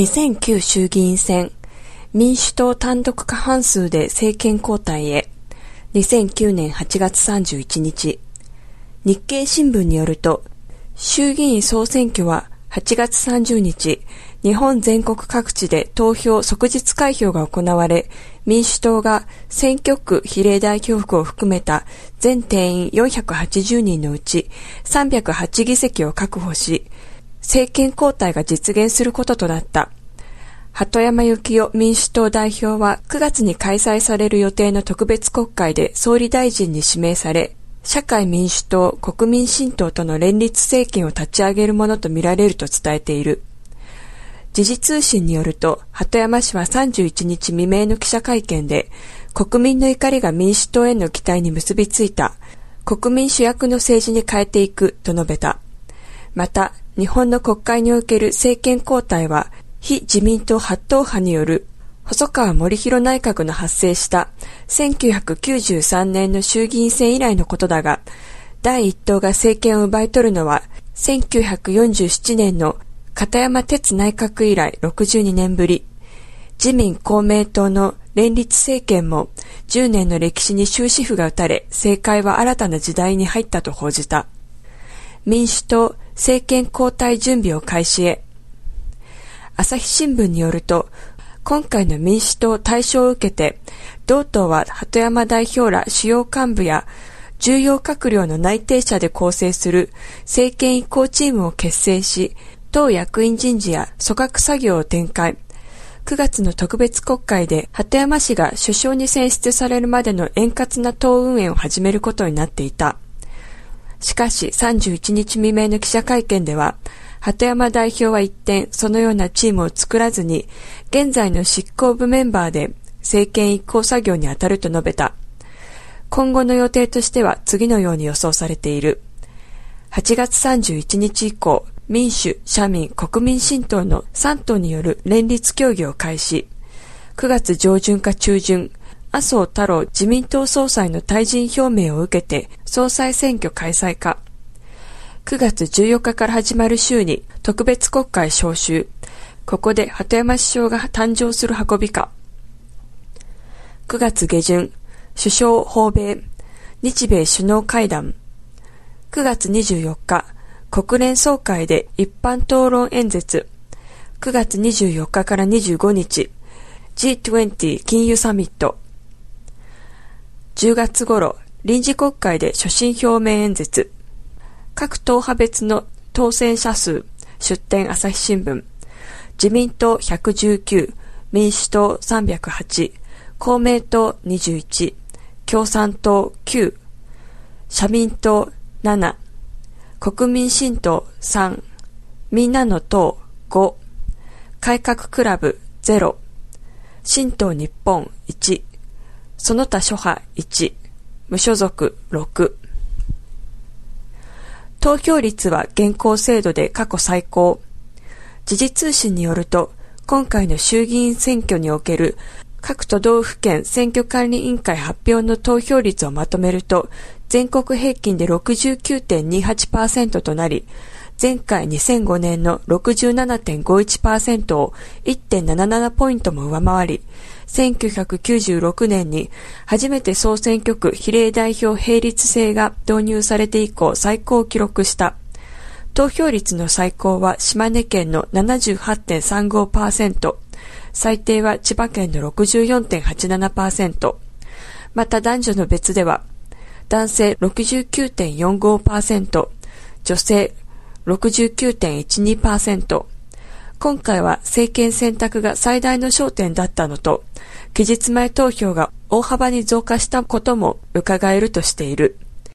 2009衆議院選、民主党単独過半数で政権交代へ、2009年8月31日、日経新聞によると、衆議院総選挙は8月30日、日本全国各地で投票即日開票が行われ、民主党が選挙区比例代表区を含めた全定員480人のうち308議席を確保し、政権交代が実現することとなった。鳩山幸夫民主党代表は9月に開催される予定の特別国会で総理大臣に指名され、社会民主党、国民新党との連立政権を立ち上げるものとみられると伝えている。時事通信によると、鳩山氏は31日未明の記者会見で、国民の怒りが民主党への期待に結びついた、国民主役の政治に変えていくと述べた。また、日本の国会における政権交代は、非自民党八党派による細川森弘内閣の発生した1993年の衆議院選以来のことだが、第一党が政権を奪い取るのは1947年の片山哲内閣以来62年ぶり。自民公明党の連立政権も10年の歴史に終止符が打たれ、政界は新たな時代に入ったと報じた。民主党政権交代準備を開始へ。朝日新聞によると、今回の民主党対象を受けて、同党は鳩山代表ら主要幹部や重要閣僚の内定者で構成する政権移行チームを結成し、党役員人事や組閣作業を展開。9月の特別国会で鳩山氏が首相に選出されるまでの円滑な党運営を始めることになっていた。しかし31日未明の記者会見では、鳩山代表は一転、そのようなチームを作らずに、現在の執行部メンバーで政権移行作業に当たると述べた。今後の予定としては次のように予想されている。8月31日以降、民主、社民、国民新党の3党による連立協議を開始。9月上旬か中旬、麻生太郎自民党総裁の退陣表明を受けて総裁選挙開催か。9月14日から始まる週に特別国会召集。ここで鳩山首相が誕生する運びか。9月下旬、首相訪米、日米首脳会談。9月24日、国連総会で一般討論演説。9月24日から25日、G20 金融サミット。10月頃、臨時国会で所信表明演説。各党派別の当選者数、出展朝日新聞、自民党119、民主党308、公明党21、共産党9、社民党7、国民新党3、みんなの党5、改革クラブ0、新党日本1、その他諸派1、無所属6、投票率は現行制度で過去最高。時事通信によると、今回の衆議院選挙における各都道府県選挙管理委員会発表の投票率をまとめると、全国平均で69.28%となり、前回2005年の67.51%を1.77ポイントも上回り、1996年に初めて総選挙区比例代表並立制が導入されて以降最高を記録した。投票率の最高は島根県の78.35%、最低は千葉県の64.87%、また男女の別では、男性69.45%、女性69.12%、今回は政権選択が最大の焦点だったのと、期日前投票が大幅に増加したことも伺えるとしている。